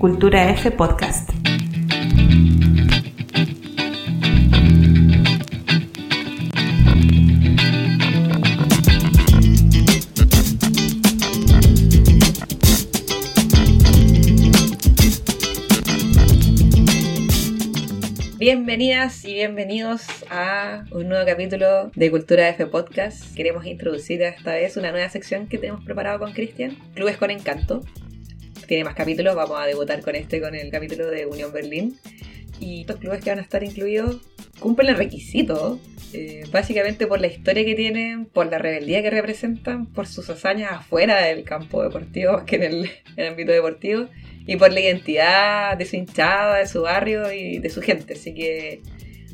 Cultura F Podcast. Bienvenidas y bienvenidos a un nuevo capítulo de Cultura F Podcast. Queremos introducir esta vez una nueva sección que tenemos preparado con Cristian, Clubes con Encanto. Tiene más capítulos, vamos a debutar con este, con el capítulo de Unión Berlín. Y estos clubes que van a estar incluidos cumplen el requisito, eh, básicamente por la historia que tienen, por la rebeldía que representan, por sus hazañas afuera del campo deportivo, que en el, en el ámbito deportivo y por la identidad de su hinchada, de su barrio y de su gente. Así que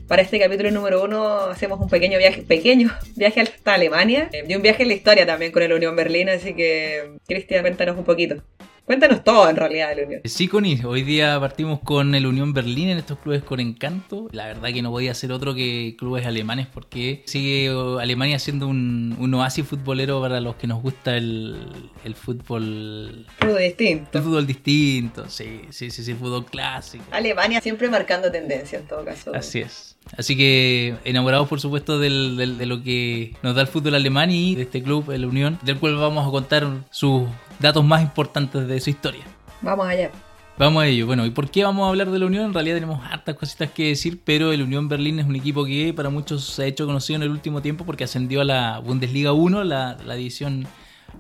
para este capítulo número uno hacemos un pequeño viaje, pequeño viaje hasta Alemania y un viaje en la historia también con el Unión Berlín. Así que, Cristian, cuéntanos un poquito. Cuéntanos todo en realidad de la Unión. Sí, Connie, hoy día partimos con el Unión Berlín en estos clubes con encanto. La verdad que no podía ser otro que clubes alemanes porque sigue Alemania siendo un, un oasis futbolero para los que nos gusta el, el fútbol... Fútbol distinto. El fútbol distinto, sí, sí, sí, sí, fútbol clásico. Alemania siempre marcando tendencia en todo caso. Así es. Así que enamorados por supuesto del, del, de lo que nos da el fútbol alemán y de este club, el Unión, del cual vamos a contar sus datos más importantes de su historia. Vamos allá. Vamos a ello. Bueno, ¿y por qué vamos a hablar de la Unión? En realidad tenemos hartas cositas que decir, pero el Unión Berlín es un equipo que para muchos se ha hecho conocido en el último tiempo porque ascendió a la Bundesliga 1, la, la división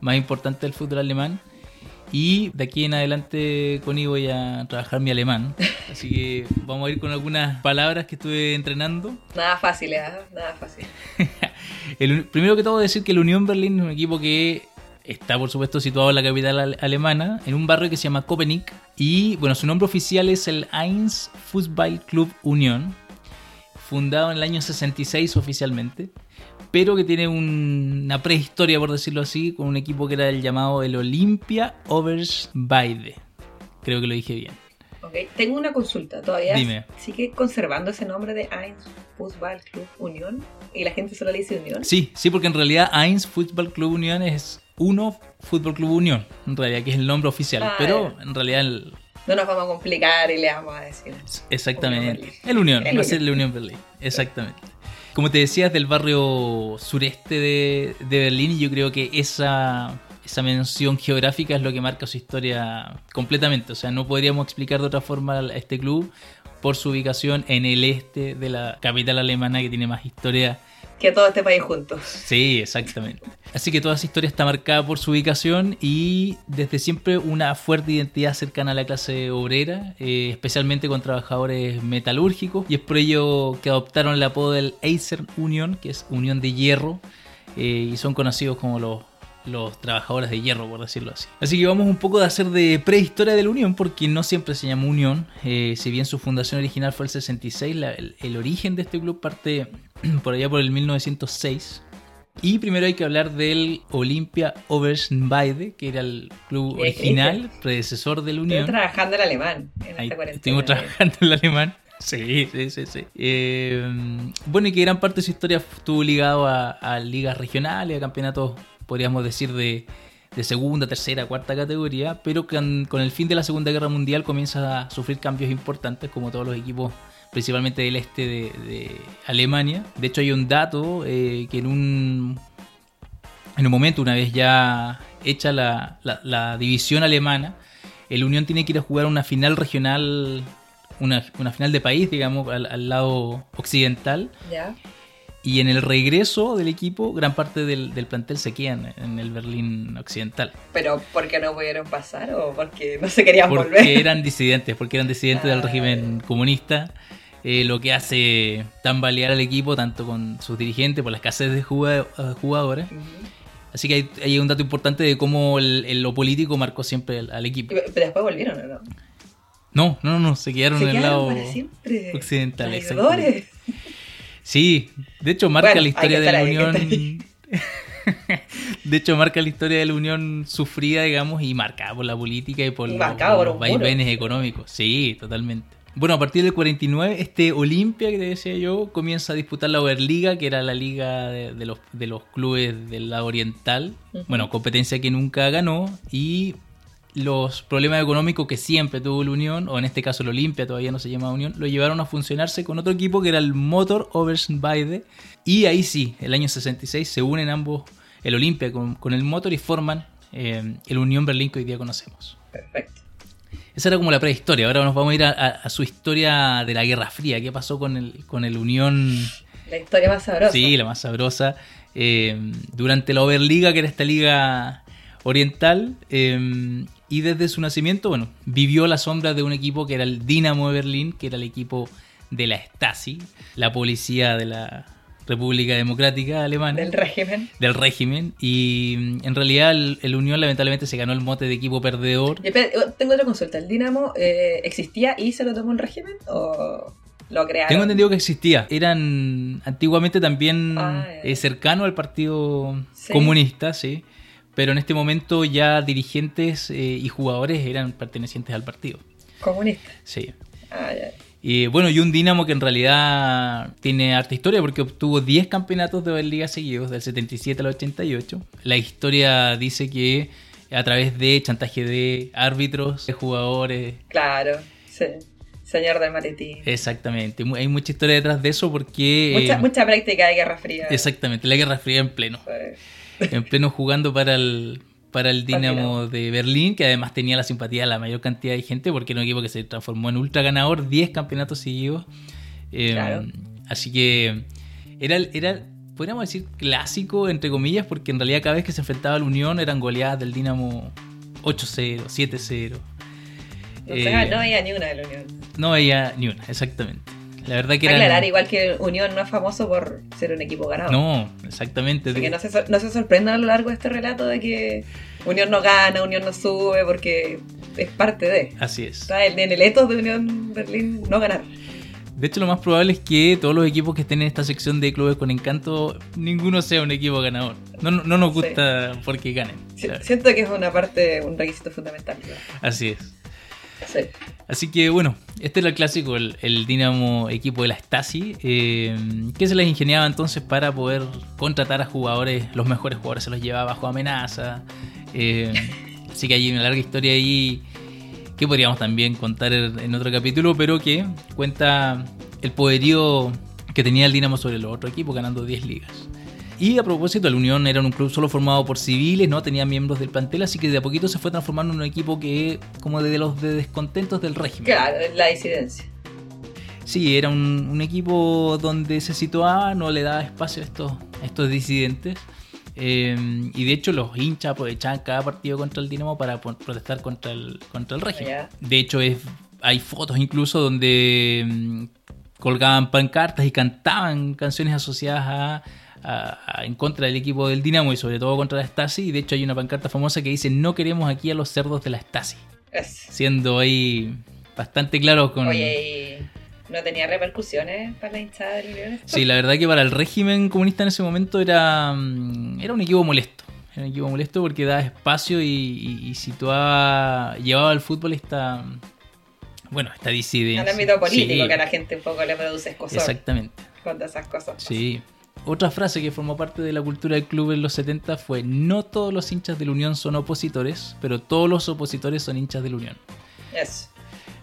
más importante del fútbol alemán. Y de aquí en adelante, Connie, voy a trabajar mi alemán. Así que vamos a ir con algunas palabras que estuve entrenando. Nada fácil, ¿eh? Nada fácil. el, primero que todo, decir que el Unión Berlín es un equipo que está, por supuesto, situado en la capital alemana, en un barrio que se llama Köpenick. Y, bueno, su nombre oficial es el Eins Fußball Club Union, fundado en el año 66 oficialmente pero que tiene una prehistoria, por decirlo así, con un equipo que era el llamado el Olympia Obersweide. Creo que lo dije bien. Ok, tengo una consulta todavía. Dime. ¿Sigue conservando ese nombre de Eins Fußball Club Unión? ¿Y la gente solo le dice Unión? Sí, sí, porque en realidad Eins Fußball Club Unión es uno Fútbol Club Unión, en realidad, que es el nombre oficial. Ah, pero en realidad el, no nos vamos a complicar y le vamos a decir. Exactamente. Unión el Unión, el va a ser el Unión Berlín. Exactamente. Como te decías, del barrio sureste de, de Berlín, y yo creo que esa, esa mención geográfica es lo que marca su historia completamente. O sea, no podríamos explicar de otra forma a este club por su ubicación en el este de la capital alemana que tiene más historia que todo este país juntos. Sí, exactamente. Así que toda esa historia está marcada por su ubicación y desde siempre una fuerte identidad cercana a la clase obrera, eh, especialmente con trabajadores metalúrgicos, y es por ello que adoptaron el apodo del Eiser Union, que es Unión de Hierro, eh, y son conocidos como los los trabajadores de hierro, por decirlo así. Así que vamos un poco de hacer de prehistoria de la Unión, porque no siempre se llamó Unión. Eh, si bien su fundación original fue el 66, la, el, el, origen de este club parte por allá por el 1906. Y primero hay que hablar del Olympia Obersweide, que era el club original, predecesor de la Unión. Estoy trabajando en alemán. En Ahí, estuvimos trabajando en el alemán. Sí, sí, sí, sí. Eh, bueno, y que gran parte de su historia estuvo ligado a, a ligas regionales, a campeonatos podríamos decir, de, de, segunda, tercera, cuarta categoría, pero con, con, el fin de la Segunda Guerra Mundial comienza a sufrir cambios importantes, como todos los equipos, principalmente del este de, Alemania. De hecho, hay un dato eh, que en un, en un momento, una vez ya hecha la, la, división alemana, el Unión tiene que ir a jugar una final regional, una, una final de país, digamos, al, lado occidental. Y en el regreso del equipo, gran parte del, del plantel se quedan en el Berlín Occidental. ¿Pero por qué no pudieron pasar o porque no se querían porque volver? Porque eran disidentes, porque eran disidentes ah, del régimen comunista. Eh, lo que hace tambalear al equipo, tanto con sus dirigentes, por la escasez de jugadores. Uh -huh. Así que hay, hay, un dato importante de cómo el, el, lo político marcó siempre al, al, equipo. Pero después volvieron, ¿o no? No, no, no, se quedaron ¿Se en el lado occidental. Sí, de hecho marca bueno, la historia de la ahí, Unión. de hecho marca la historia de la Unión sufrida, digamos, y marcada por la política y por, y los, por los vaivenes económicos. Sí, totalmente. Bueno, a partir del 49, este Olimpia, que te decía yo, comienza a disputar la Oberliga, que era la liga de, de, los, de los clubes del lado oriental. Bueno, competencia que nunca ganó. Y los problemas económicos que siempre tuvo la Unión, o en este caso el Olimpia, todavía no se llama Unión, lo llevaron a funcionarse con otro equipo que era el Motor Oversbaide. Y ahí sí, el año 66 se unen ambos, el Olimpia con, con el Motor y forman eh, el Unión Berlín que hoy día conocemos. Perfecto. Esa era como la prehistoria. Ahora nos vamos a ir a, a- a su historia de la Guerra Fría. ¿Qué pasó con el, con el Unión? La historia más sabrosa. Sí, la más sabrosa. Eh, durante la Oberliga, que era esta liga oriental. eh, y desde su nacimiento, bueno, vivió la sombra de un equipo que era el Dinamo de Berlín, que era el equipo de la Stasi, la policía de la República Democrática Alemana Del régimen. del régimen y mm, en realidad el, el Unión lamentablemente se ganó el mote de equipo perdedor. Espera, eh, tengo otra consulta. ¿El Dinamo eh, existía y se lo tomó el régimen? ¿O lo crearon? Tengo entendido que existía. Eran antiguamente también Ah, eh, cercano al Partido Sí. Comunista, sí. Pero en este momento ya dirigentes eh, y jugadores eran pertenecientes al partido. Comunista. Sí. Ah, ya. Y bueno, y un Dinamo que en realidad tiene harta historia porque obtuvo 10 campeonatos de Liga seguidos, del 77 al 88. La historia dice que a través de chantaje de árbitros, de jugadores, Claro. Sí. Señor del maletín. exactamente. Hay mucha historia detrás de eso porque... mucha, eh, mucha práctica de Guerra Fría. Exactamente, la Guerra Fría en pleno. Sí. En pleno jugando para el, para el Dinamo de Berlín, que además tenía la simpatía de la mayor cantidad de gente, porque era un equipo que se transformó en ultra ganador, 10 campeonatos seguidos. Eh, Claro. Así que era, era, podríamos decir, clásico, entre comillas, porque en realidad cada vez que se enfrentaba a la Unión eran goleadas del Dinamo 8-0, 7-0. No, Eh, no había ni una de la Unión. no veía ni una, exactamente. La verdad que. Aclarar, igual que Unión no es famoso por ser un equipo ganado. No, exactamente. Así que no se, sor- no se sorprendan a lo largo de este relato de que Unión no gana, Unión no sube, porque es parte de. Así es. Está en el etos de Unión Berlín no ganar. De hecho, lo más probable es que todos los equipos que estén en esta sección de clubes con encanto, ninguno sea un equipo ganador. No, no, no nos Sí. gusta porque ganen. Siento que es una parte, un requisito fundamental. Así es. Sí. Así que bueno, este era el clásico, el, el Dinamo equipo de la Stasi, eh, que se les ingeniaba entonces para poder contratar a jugadores, los mejores jugadores se los llevaba bajo amenaza. eh, así que hay una larga historia ahí que podríamos también contar en otro capítulo, pero que cuenta el poderío que tenía el Dinamo sobre los otros equipos, ganando 10 ligas. Y a propósito, la Unión era un club solo formado por civiles, no tenía miembros del plantel, así que de a poquito se fue transformando en un equipo que, como de los de descontentos del régimen. Claro, la disidencia. Sí, era un, un equipo donde se situaba, no le daba espacio a estos, a estos disidentes. Eh, y de hecho los hinchas aprovechaban cada partido contra el Dinamo para protestar contra el, contra el régimen. De hecho es, hay fotos incluso donde mm, colgaban pancartas y cantaban canciones asociadas a, a- a- en contra del equipo del Dinamo y sobre todo contra la Stasi. Y de hecho hay una pancarta famosa que dice no queremos aquí a los cerdos de la Stasi. Es. Siendo ahí bastante claro con... Oye, y no tenía repercusiones para la hinchada del Unión. Sí, la verdad que para el régimen comunista en ese momento era, mm, era un equipo molesto. Era un equipo molesto porque daba espacio y, y- y situaba, llevaba al fútbol esta, bueno, esta disidencia. Al ámbito político Sí, que a la gente un poco le produce escosor Exactamente, cuando esas cosas. sí. Otra frase que formó parte de la cultura del club en los 70 fue, no todos los hinchas de la Unión son opositores, pero todos los opositores son hinchas de la Unión. Eso.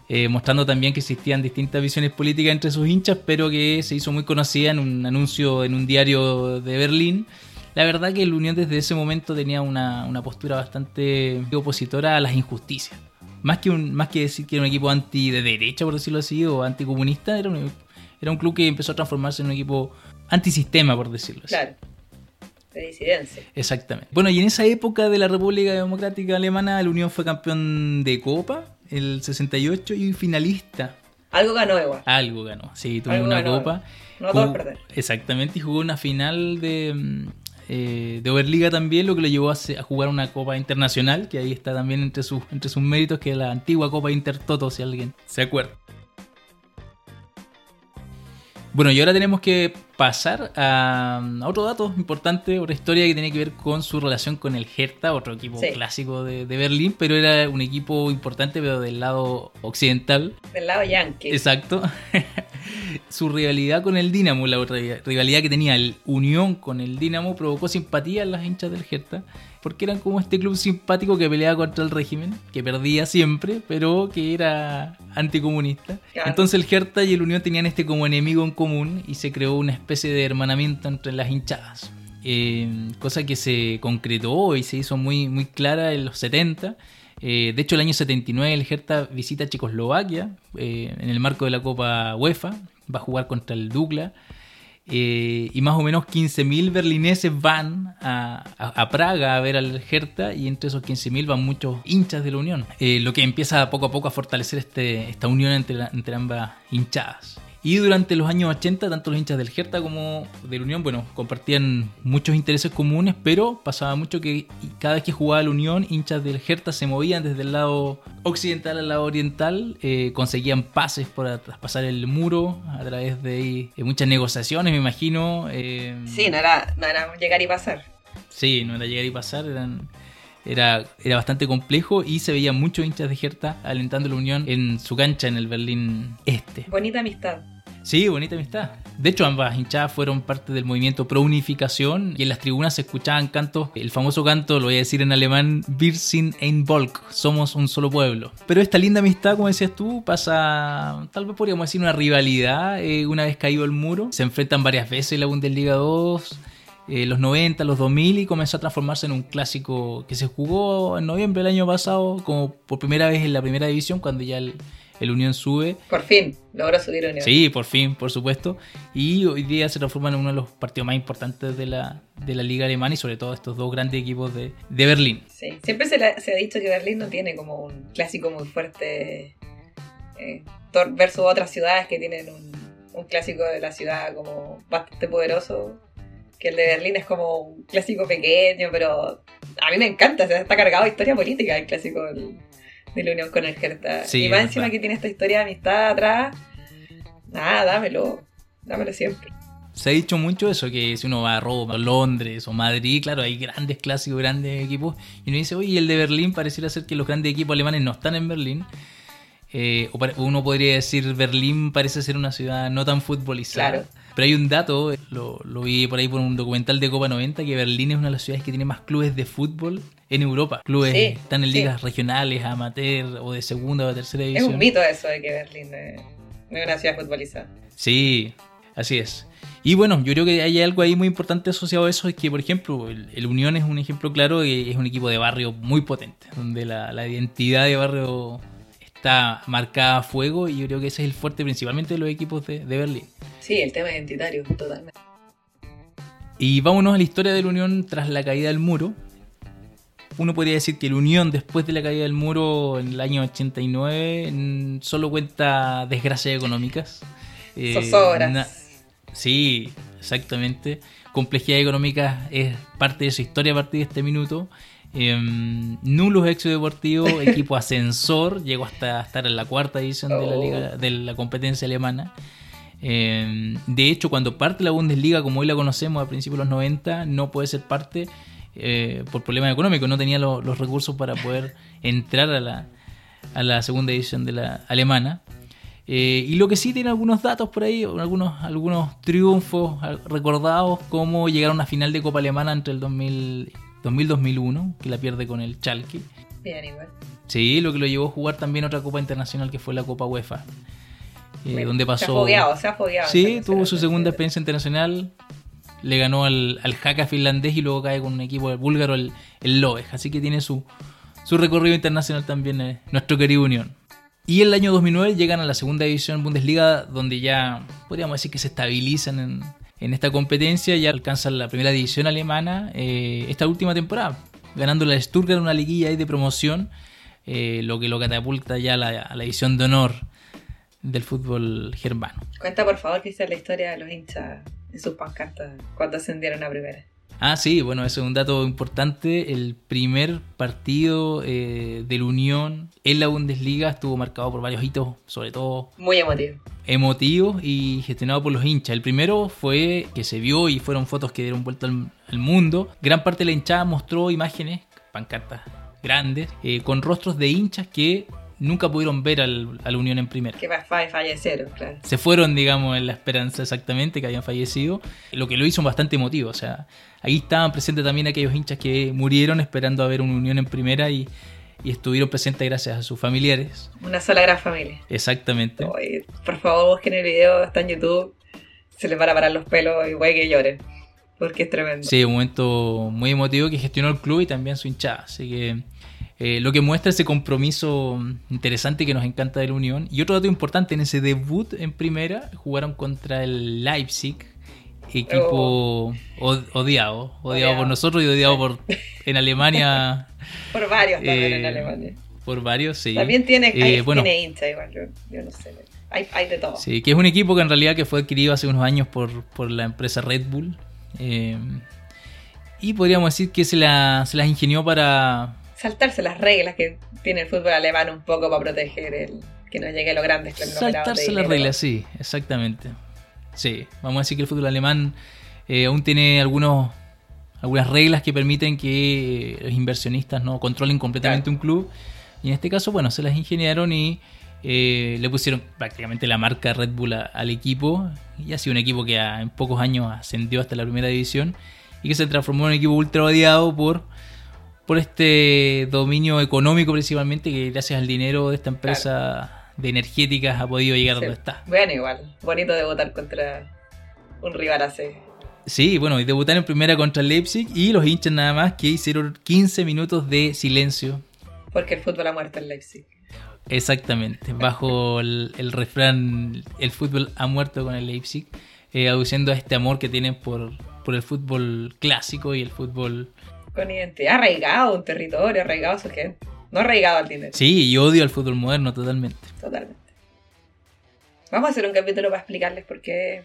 eh, mostrando también que existían distintas visiones políticas entre sus hinchas, pero que se hizo muy conocida en un anuncio en un diario de Berlín. La verdad que el Unión desde ese momento tenía una, una postura bastante opositora a las injusticias. Más que, un, más que decir que era un equipo anti de derecha, por decirlo así, o anticomunista, era un, era un club que empezó a transformarse en un equipo antisistema, por decirlo así. Claro. De disidencia. Exactamente. Bueno, y en esa época de la República Democrática Alemana, la Unión fue campeón de Copa, el 68, y finalista Algo ganó igual. algo ganó, sí, tuvo Algo una ganó. copa. No todo Jugó- perder. Exactamente, y jugó una final de, eh, de Oberliga también, lo que lo llevó a, a jugar una copa internacional, que ahí está también entre sus, entre sus méritos, que es la antigua Copa Intertoto, si alguien se acuerda. Bueno, y ahora tenemos que pasar a, a otro dato importante, otra historia que tiene que ver con su relación con el Hertha, otro equipo Sí. clásico de, de Berlín, pero era un equipo importante, pero del lado occidental, Del lado yankee. Exacto. Su rivalidad con el Dinamo, la otra rivalidad que tenía el Unión con el Dinamo, provocó simpatía en las hinchas del Hertha. Porque eran como este club simpático que peleaba contra el régimen, que perdía siempre, pero que era anticomunista. Entonces el Hertha y el Unión tenían este como enemigo en común y se creó una especie de hermanamiento entre las hinchadas. Eh, cosa que se concretó y se hizo muy, muy clara en los 70. Eh, de hecho, el año 79 el Hertha visita Checoslovaquia eh, en el marco de la Copa UEFA. Va a jugar contra el Dukla. Eh, y más o menos 15.000 berlineses van a, Praga a ver al Hertha y entre esos 15.000 van muchos hinchas de la Unión, eh, lo que empieza poco a poco a fortalecer este, esta unión entre, entre ambas hinchadas. Y durante los años 80, tanto los hinchas del Hertha como del Unión, bueno, compartían muchos intereses comunes, pero pasaba mucho que cada vez que jugaba la Unión, hinchas del Hertha se movían desde el lado occidental al lado oriental, eh, conseguían pases para traspasar el muro a través de, muchas negociaciones, me imagino. Eh, sí, no era, no era llegar y pasar. Sí, no era llegar y pasar, eran era, era bastante complejo y se veían muchos hinchas de Hertha alentando la Unión en su cancha en el Berlín Este. Bonita amistad. Sí, bonita amistad. De hecho, ambas hinchadas fueron parte del movimiento pro unificación y en las tribunas se escuchaban cantos, el famoso canto, lo voy a decir en alemán, Wir sind ein Volk, somos un solo pueblo. Pero esta linda amistad, como decías tú, pasa, tal vez podríamos decir, una rivalidad eh, una vez caído el muro. Se enfrentan varias veces en la Bundesliga 2. Eh, los 90, los 2000 y comenzó a transformarse en un clásico que se jugó en noviembre del año pasado como por primera vez en la primera división cuando ya el, el Unión sube. Por fin, logró subir Unión. Sí, por fin, por supuesto. Y hoy día se transforma en uno de los partidos más importantes de la, de la liga alemana y sobre todo estos dos grandes equipos de, de Berlín. Sí, siempre se, ha dicho que Berlín no tiene como un clásico muy fuerte eh, versus otras ciudades que tienen un, un clásico de la ciudad como bastante poderoso que el de Berlín es como un clásico pequeño, pero a mí me encanta, está cargado de historia política el clásico del, de la unión con el Hertha. y más encima que tiene esta historia de amistad atrás, nada, dámelo, dámelo siempre. Se ha dicho mucho eso, que si uno va a Roma, Londres o Madrid, claro, hay grandes clásicos, grandes equipos, y uno dice, oye, el de Berlín pareciera ser que los grandes equipos alemanes no están en Berlín. Eh, o uno podría decir, Berlín parece ser una ciudad no tan futbolizada. Claro. Pero hay un dato, lo, lo, vi por ahí por un documental de Copa 90, que Berlín es una de las ciudades que tiene más clubes de fútbol en Europa. Clubes están en ligas regionales, amateur o de segunda o de tercera división. Es un mito eso de que Berlín es una ciudad futbolizada. Sí, así es. Y bueno, yo creo que hay algo ahí muy importante asociado a eso, es que por ejemplo el, Unión es un ejemplo claro, es un equipo de barrio muy potente, donde la, identidad de barrio está marcada a fuego y yo creo que ese es el fuerte principalmente de los equipos de, de Berlín. Sí, el tema identitario, totalmente. Y vámonos a la historia de la Unión tras la caída del muro, uno podría decir que la Unión después de la caída del muro en el año 89 solo cuenta desgracias económicas. Eh, Zozobras. sí, exactamente. Complejidad económica es parte de su historia a partir de este minuto. Em, nulos éxito deportivo, equipo ascensor, llegó hasta estar en la cuarta edición de, la liga, oh. de la competencia alemana. Em, de hecho, cuando parte la Bundesliga, como hoy la conocemos a principios de los 90, no puede ser parte eh, por problemas económicos, no tenía los recursos para poder entrar a la, a la segunda edición de la alemana. Eh, y lo que sí tiene algunos datos por ahí, algunos, algunos triunfos recordados, como llegar a una final de Copa Alemana entre el 2000-2001, que la pierde con el Chalke. Bien, igual. Sí, lo que lo llevó a jugar también otra Copa Internacional que fue la Copa UEFA. Eh, donde pasó. Se ha fogueado, se ha fogueado. Sí, tuvo su segunda experiencia internacional le ganó al, al Haka finlandés y luego cae con un equipo búlgaro, el, el Así que tiene su, su recorrido internacional también eh, nuestro querido Unión. Y en el año 2009 llegan a la segunda división Bundesliga, donde ya podríamos decir que se estabilizan en, en esta competencia, ya alcanzan la primera división alemana eh, esta última temporada, ganando la Stuttgart una liguilla ahí de promoción, eh, lo que lo catapulta ya a la, a la división de honor del fútbol germano. Cuenta por favor, es la historia de los hinchas en sus pancartas cuando ascendieron a primera. Ah, sí, bueno, eso es un dato importante. El primer partido eh, de la Unión en la Bundesliga estuvo marcado por varios hitos, sobre todo... Muy emotivo. Emotivos y gestionado por los hinchas. El primero fue que se vio y fueron fotos que dieron vuelta al, mundo. Gran parte de la hinchada mostró imágenes, pancartas grandes, eh, con rostros de hinchas que nunca pudieron ver al, al Unión en primera. Que fa- fa- fallecieron, claro. Se fueron, digamos, en la esperanza exactamente que habían fallecido, lo que lo hizo bastante emotivo. O sea, ahí estaban presentes también aquellos hinchas que murieron esperando a ver una Unión en primera y, y estuvieron presentes gracias a sus familiares. Una sola gran familia. Exactamente. Oye, por favor, busquen el video, está en YouTube. Se les van a parar los pelos y güey que lloren. Porque es tremendo. Sí, un momento muy emotivo que gestionó el club y también su hinchada. Así que eh, lo que muestra ese compromiso interesante que nos encanta de la Unión. Y otro dato importante, en ese debut en primera jugaron contra el Leipzig, equipo od- odiado, odiado Odiado. por nosotros y odiado por en Alemania Por varios también Eh, en Alemania. por varios, sí. También tiene, Eh, hay- bueno, tiene hincha igual, yo, yo no sé. Hay, hay de todo. Sí, que es un equipo que en realidad que fue adquirido hace unos años por, por la empresa Red Bull. eh, y podríamos decir que se, la, se las ingenió para, Saltarse las reglas que tiene el fútbol alemán un poco para proteger el que no llegue a los grandes saltarse las reglas, sí, exactamente. Sí, vamos a decir que el fútbol alemán eh, aún tiene algunos algunas reglas que permiten que los inversionistas no controlen completamente un club. Y en este caso, bueno, se las ingeniaron y eh, le pusieron prácticamente la marca Red Bull a- al equipo. Y ha sido un equipo que en pocos años ascendió hasta la primera división y que se transformó en un equipo ultra odiado por, por este dominio económico principalmente que gracias al dinero de esta empresa de energéticas ha podido llegar Sí. donde está. Bueno, igual. Bonito debutar contra un rival así. Sí, bueno, y debutaron en primera contra el Leipzig y los hinchas nada más que hicieron 15 minutos de silencio. Porque el fútbol ha muerto en Leipzig. Exactamente, bajo el, el refrán el fútbol ha muerto con el Leipzig, eh, aduciendo a este amor que tienen por, por el fútbol clásico y el fútbol... Con identidad, arraigado un territorio, arraigado a su gente. No arraigado al dinero. Sí, y odio al fútbol moderno totalmente. Totalmente. Vamos a hacer un capítulo para explicarles por qué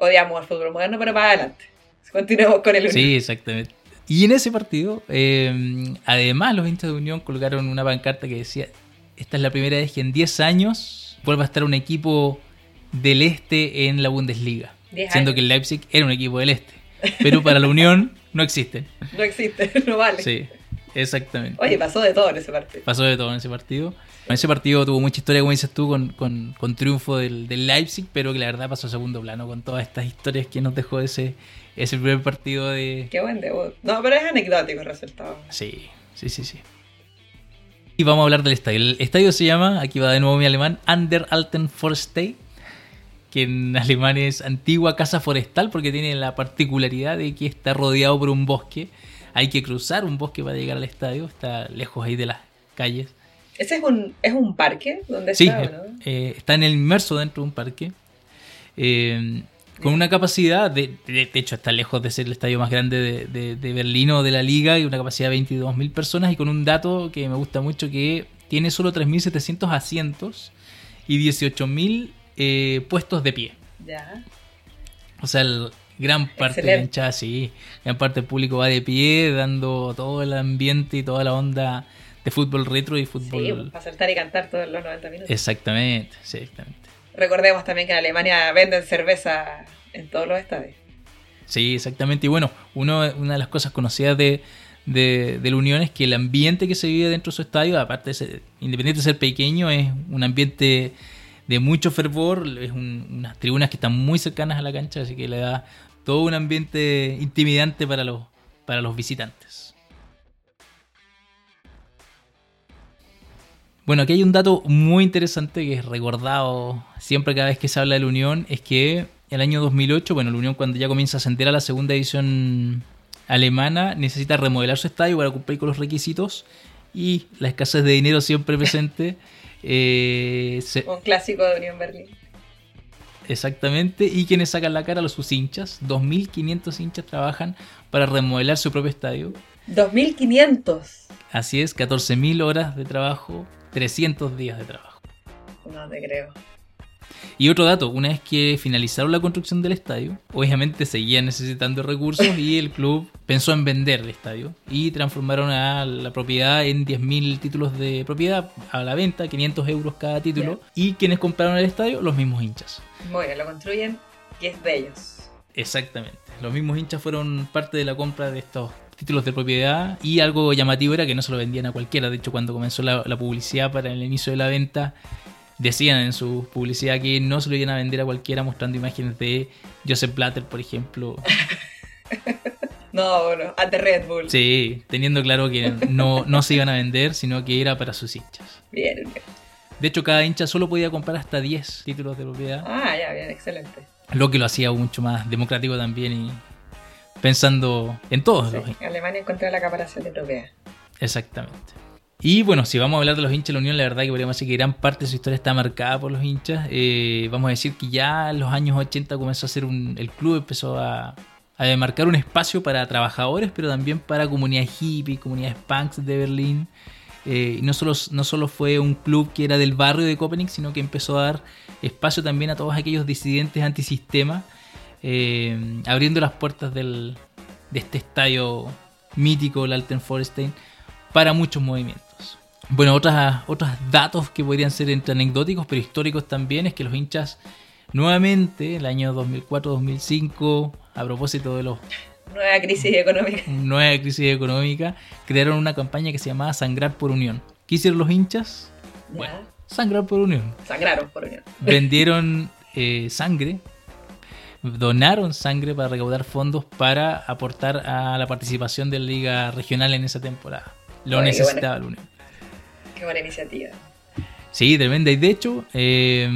odiamos al fútbol moderno, pero para adelante. Continuemos con el Unión. Sí, exactamente. Y en ese partido, eh, además los hinchas de Unión colgaron una pancarta que decía, esta es la primera vez que en 10 años vuelva a estar un equipo del este en la Bundesliga. 10 Siendo que el Leipzig era un equipo del este. Pero para la Unión no existen. No existe, no vale. Sí, exactamente. Oye, pasó de todo en ese partido. Pasó de todo en ese partido. En ese partido tuvo mucha historia, como dices tú, con, con- con triunfo del, del Leipzig, pero que la verdad pasó a segundo plano con todas estas historias que nos dejó ese, ese primer partido de, Qué buen debut. No, pero es anecdótico el resultado. Sí, sí, sí, sí. Y vamos a hablar del estadio. El estadio se llama, aquí va de nuevo mi alemán, Under Alten Forstei, que en alemán es antigua casa forestal porque tiene la particularidad de que está rodeado por un bosque. Hay que cruzar un bosque para llegar al estadio, está lejos ahí de las calles. ¿Ese es un, es un parque? ¿Dónde Sí, está, no? eh, está en el inmerso dentro de un parque. eh, con una capacidad, de, de, de hecho está lejos de ser el estadio más grande de, de, de Berlín o de la liga, y una capacidad de 22.000 personas, y con un dato que me gusta mucho, que tiene solo 3.700 asientos y 18.000 eh, puestos de pie. Ya. O sea, el- gran parte de la Excelente. hinchada, sí, gran parte del público va de pie, dando todo el ambiente y toda la onda de fútbol retro y fútbol... Sí, para saltar y cantar todos los 90 minutos. Exactamente, sí, exactamente. Recordemos también que en Alemania venden cerveza en todos los estadios. Sí, exactamente. Y bueno, uno, una de las cosas conocidas de, de, de la Unión es que el ambiente que se vive dentro de su estadio, aparte de ser, independiente de ser pequeño, es un ambiente de mucho fervor, es un- unas tribunas que están muy cercanas a la cancha, así que le da todo un ambiente intimidante para los, para los visitantes. Bueno, aquí hay un dato muy interesante que es recordado siempre cada vez que se habla de la Unión, es que el año 2008, bueno, la Unión cuando ya comienza a ascender a la segunda división alemana, necesita remodelar su estadio para cumplir con los requisitos y la escasez de dinero siempre presente. eh, Un clásico de Unión Berlín. Exactamente, y quienes sacan la cara, los sus hinchas, 2.500 hinchas trabajan para remodelar su propio estadio. 2500. Así es, 14.000 horas de trabajo, 300 días de trabajo. No te creo. Y otro dato, una vez que finalizaron la construcción del estadio, obviamente seguían necesitando recursos y el club pensó en vender el estadio y transformaron a la propiedad en 10.000 títulos de propiedad a la venta, 500 euros cada título, y quienes compraron el estadio, los mismos hinchas. Muy bien, lo construyen y es de ellos. Exactamente. Los mismos hinchas fueron parte de la compra de estos títulos de propiedad y algo llamativo era que no se lo vendían a cualquiera. De hecho, cuando comenzó la, la publicidad para el inicio de la venta, decían en su publicidad que no se lo iban a vender a cualquiera mostrando imágenes de Joseph Blatter, por ejemplo. No, bueno, ante Red Bull. Sí, teniendo claro que no, no se iban a vender, sino que era para sus hinchas. Bien, bien. De hecho, cada hincha solo podía comprar hasta 10 títulos de propiedad, Ah, ya, bien, excelente. lo que lo hacía mucho más democrático también y pensando en todos Sí, los. Alemania encontró la acaparación de propiedad. Exactamente. Y bueno, si vamos a hablar de los hinchas de la Unión, la verdad que podríamos decir que gran parte de su historia está marcada por los hinchas. Eh, vamos a decir que ya en los años 80 comenzó a ser un. El club empezó a, a marcar un espacio para trabajadores, pero también para comunidades hippie, comunidades punks de Berlín. Eh, no solo, no solo fue un club que era del barrio de Copenhague, sino que empezó a dar espacio también a todos aquellos disidentes antisistema, eh, abriendo las puertas del, de este estadio mítico, el Alten Forestein, para muchos movimientos. Bueno, otras, otros datos que podrían ser entre anecdóticos, pero históricos también, es que los hinchas nuevamente, el año 2004-2005, a propósito de los Nueva crisis económica. nueva crisis económica, crearon una campaña que se llamaba Sangrar por Unión. ¿Qué hicieron los hinchas? Bueno, sangrar por unión. Sangraron por unión. Vendieron eh, sangre, donaron sangre para recaudar fondos para aportar a la participación de la liga regional en esa temporada. Lo Oye, necesitaba la unión. Qué buena iniciativa. Sí, tremenda. Y de hecho, eh,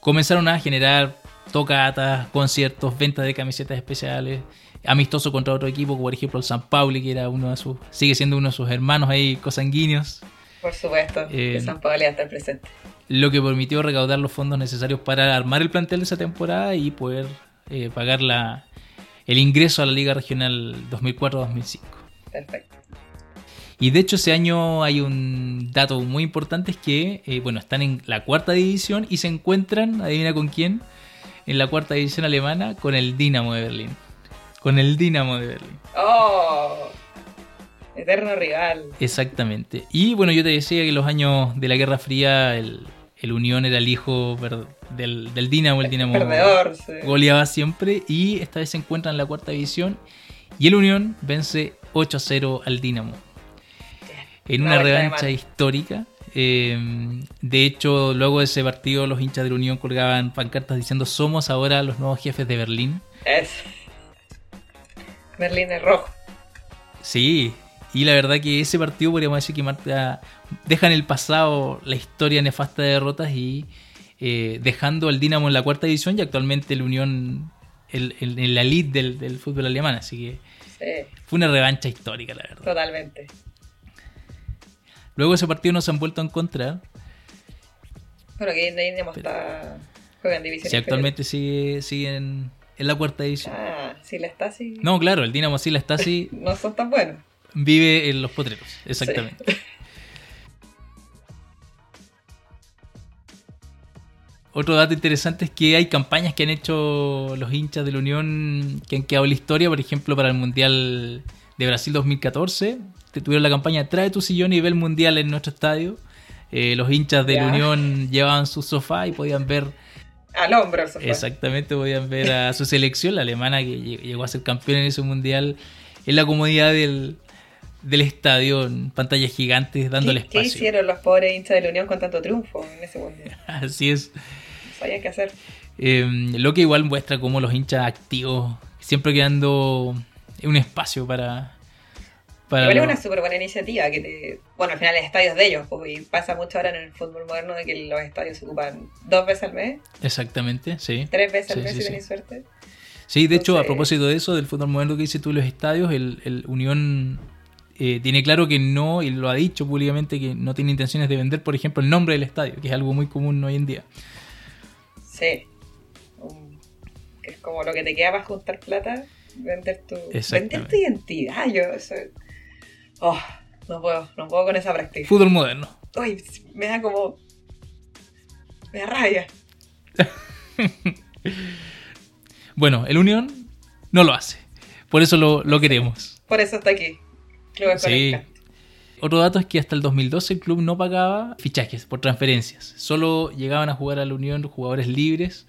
comenzaron a generar tocatas, conciertos, ventas de camisetas especiales, amistoso contra otro equipo, como por ejemplo el San Pauli, que era uno de sus, sigue siendo uno de sus hermanos ahí cosanguíneos, Por supuesto, Eh, que San Pablo iba a estar presente. lo que permitió recaudar los fondos necesarios para armar el plantel de esa temporada y poder eh, pagar la, el ingreso a la Liga Regional 2004-2005. Perfecto. Y de hecho ese año hay un dato muy importante, es que, eh, bueno, están en la cuarta división y se encuentran, adivina con quién, en la cuarta división alemana con el Dinamo de Berlín. Con el Dinamo de Berlín. ¡Oh! Eterno rival. Exactamente. Y bueno, yo te decía que en los años de la Guerra Fría el, el Unión era el hijo del, del Dinamo, el Dinamo Perdedor. sí. goleaba siempre y esta vez se encuentra en la cuarta división y el Unión vence 8-0 al Dinamo. En La una revancha histórica. Eh, de hecho, luego de ese partido los hinchas de la Unión colgaban pancartas diciendo somos ahora los nuevos jefes de Berlín. Es. Berlín es rojo. Sí, y la verdad que ese partido podríamos decir que marca, deja en el pasado la historia nefasta de derrotas y eh, dejando al Dinamo en la cuarta división y actualmente el Unión el- el- en la elite del, del fútbol alemán. Así que Sí, fue una revancha histórica, la verdad. totalmente. Luego ese partido no se han vuelto a encontrar. Bueno, que Dinamo está. Juega en división. Si actualmente sigue, sigue en, en la cuarta división. Ah, si la está así. No, claro, el Dinamo sí la está así, No son tan buenos. vive en los potreros, exactamente. Otro dato interesante es que hay campañas que han hecho los hinchas de la Unión que han quedado en la historia, por ejemplo, para el Mundial de Brasil 2014. Te tuvieron la campaña Trae tu sillón y ve el Mundial en nuestro estadio. Eh, los hinchas de la. Unión llevaban su sofá y podían ver, Al hombro, el sofá. exactamente, podían ver a su selección, la alemana, que lle- llegó a ser campeón en ese Mundial, en la comodidad del, del estadio, en pantallas gigantes, dándole ¿Qué, qué espacio. hicieron los pobres hinchas de la Unión con tanto triunfo en ese mundial? Así es. No sabían qué hacer. Eh, lo que igual muestra cómo los hinchas activos siempre quedando un espacio para. Para Igual es una súper buena iniciativa que te... Bueno, al final es de ellos, pues, y pasa mucho ahora en el fútbol moderno de que los estadios se ocupan dos veces al mes, Exactamente, sí. tres veces al mes sí, si sí. tenéis suerte. Sí, de hecho, a propósito de eso, del fútbol moderno que dices tú, los estadios, el, el Unión eh, tiene claro que no, y lo ha dicho públicamente, que no tiene intenciones de vender, por ejemplo, el nombre del estadio, que es algo muy común hoy en día. Sí. Que es como lo que te queda para juntar plata, vender tu, vender tu identidad. Yo, eso... Oh, no puedo, no puedo con esa práctica. Fútbol moderno. Uy, me da como... Me da rabia. Bueno, el Unión no lo hace. Por eso lo, lo queremos. Por eso está aquí. Club de Sí. Otro dato es que hasta el 2012 el club no pagaba fichajes por transferencias. Solo llegaban a jugar a la Unión jugadores libres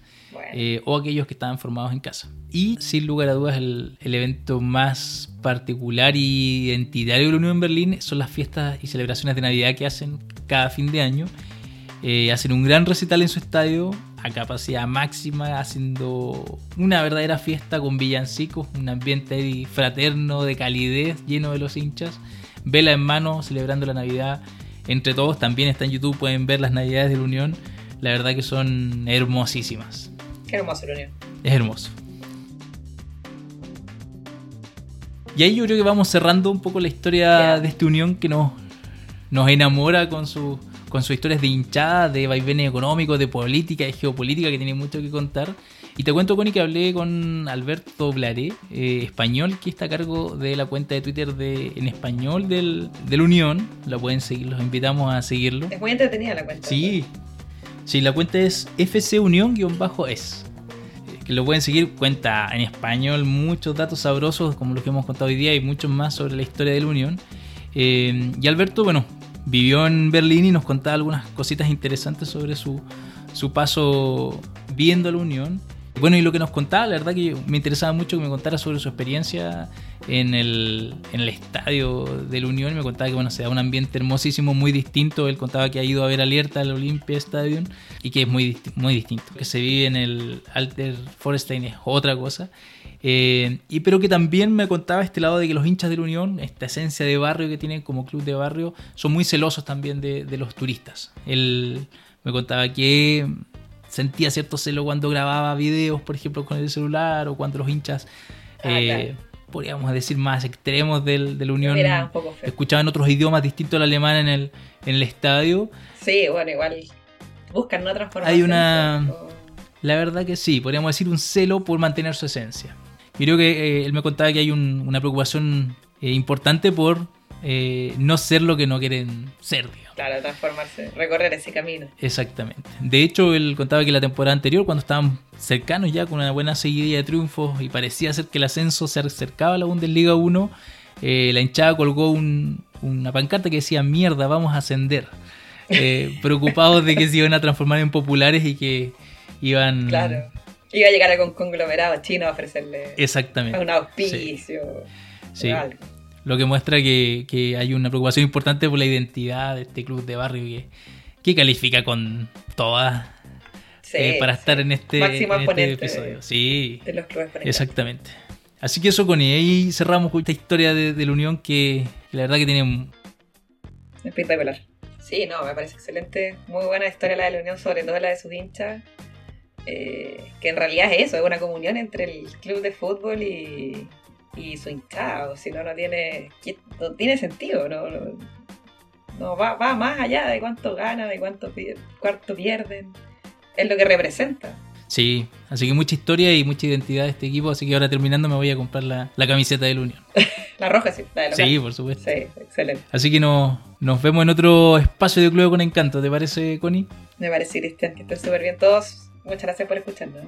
Eh, o aquellos que estaban formados en casa. Y sin lugar a dudas el, evento más particular y identitario de la Unión Berlín son las fiestas y celebraciones de Navidad que hacen cada fin de año. Eh, hacen un gran recital en su estadio a capacidad máxima, haciendo una verdadera fiesta con villancicos, un ambiente fraterno, de calidez, lleno de los hinchas, vela en mano, celebrando la Navidad entre todos. También está en YouTube, pueden ver las Navidades de la Unión. La verdad que son hermosísimas. Qué hermoso la unión. Es hermoso. Y ahí yo creo que vamos cerrando un poco la historia de esta unión que nos, nos enamora con, su, con sus historias de hinchada, de vaivenes económicos, de política, de geopolítica, que tiene mucho que contar. Y te cuento, Connie, que hablé con Alberto Blaré, eh, español, que está a cargo de la cuenta de Twitter de, en español del, del Unión. La pueden seguir, los invitamos a seguirlo. Es muy entretenida la cuenta. Sí. Sí, la cuenta es FC Unión-es. Eh, Que lo pueden seguir, cuenta en español muchos datos sabrosos como los que hemos contado hoy día y muchos más sobre la historia de la Unión. Eh, y Alberto, bueno, vivió en Berlín y nos contaba algunas cositas interesantes sobre su, su paso viendo la Unión. Bueno, y lo que nos contaba, la verdad que me interesaba mucho que me contara sobre su experiencia en el, en el estadio de la Unión. Me contaba que bueno, se da un ambiente hermosísimo, muy distinto. Él contaba que ha ido a ver alerta al Olympia Stadium y que es muy, muy distinto. Que se vive en el Alter Forestein es otra cosa. Eh, y pero que también me contaba este lado de que los hinchas de la Unión, esta esencia de barrio que tienen como club de barrio, son muy celosos también de, de los turistas. Él me contaba que sentía cierto celo cuando grababa videos, por ejemplo, con el celular o cuando los hinchas, Ah, eh, claro. Podríamos decir, más extremos del, de la Unión, Mira, un poco feo. escuchaban otros idiomas distintos al alemán en el, en el estadio. Sí, bueno, igual buscan no transformarse. Hay una- La verdad que sí, podríamos decir un celo por mantener su esencia. Y creo que eh, él me contaba que hay un- una preocupación eh, importante por eh, no ser lo que no quieren ser, digamos. Claro, transformarse, recorrer ese camino. Exactamente. De hecho, él contaba que la temporada anterior, cuando estaban cercanos ya con una buena seguidilla de triunfos y parecía ser que el ascenso se acercaba a la Bundesliga 1, eh, la hinchada colgó un- una pancarta que decía mierda, vamos a ascender. Eh, preocupados de que se iban a transformar en populares y que iban... Claro. Iba a llegar a un conglomerado chino a ofrecerle Exactamente. un auspicio. Sí. algo. Lo que muestra que, que hay una preocupación importante por la identidad de este club de barrio que, que califica con todas Sí, eh, para sí. estar en este, Máximo en este episodio. Sí, de los clubes exactamente. Así que eso con ahí cerramos con esta historia de, de la Unión que, que la verdad que tiene Espectacular. Sí, no, me parece excelente. Muy buena historia la de la Unión, sobre todo la de sus hinchas. eh, que en realidad es eso, es una comunión entre el club de fútbol y, y su hinchado. Si no, no tiene, no tiene sentido. No, no, no va, va más allá de cuánto gana, de cuánto, cuánto pierden. Es lo que representa. Sí, así que mucha historia y mucha identidad de este equipo, así que ahora terminando me voy a comprar la, la camiseta de la Unión. La roja, sí, la de local. Sí, por supuesto. Sí, excelente. Así que nos, nos vemos en otro espacio de Club con Encanto, ¿te parece, Connie? Me parece, Cristian, que estén súper bien todos. Muchas gracias por escucharnos.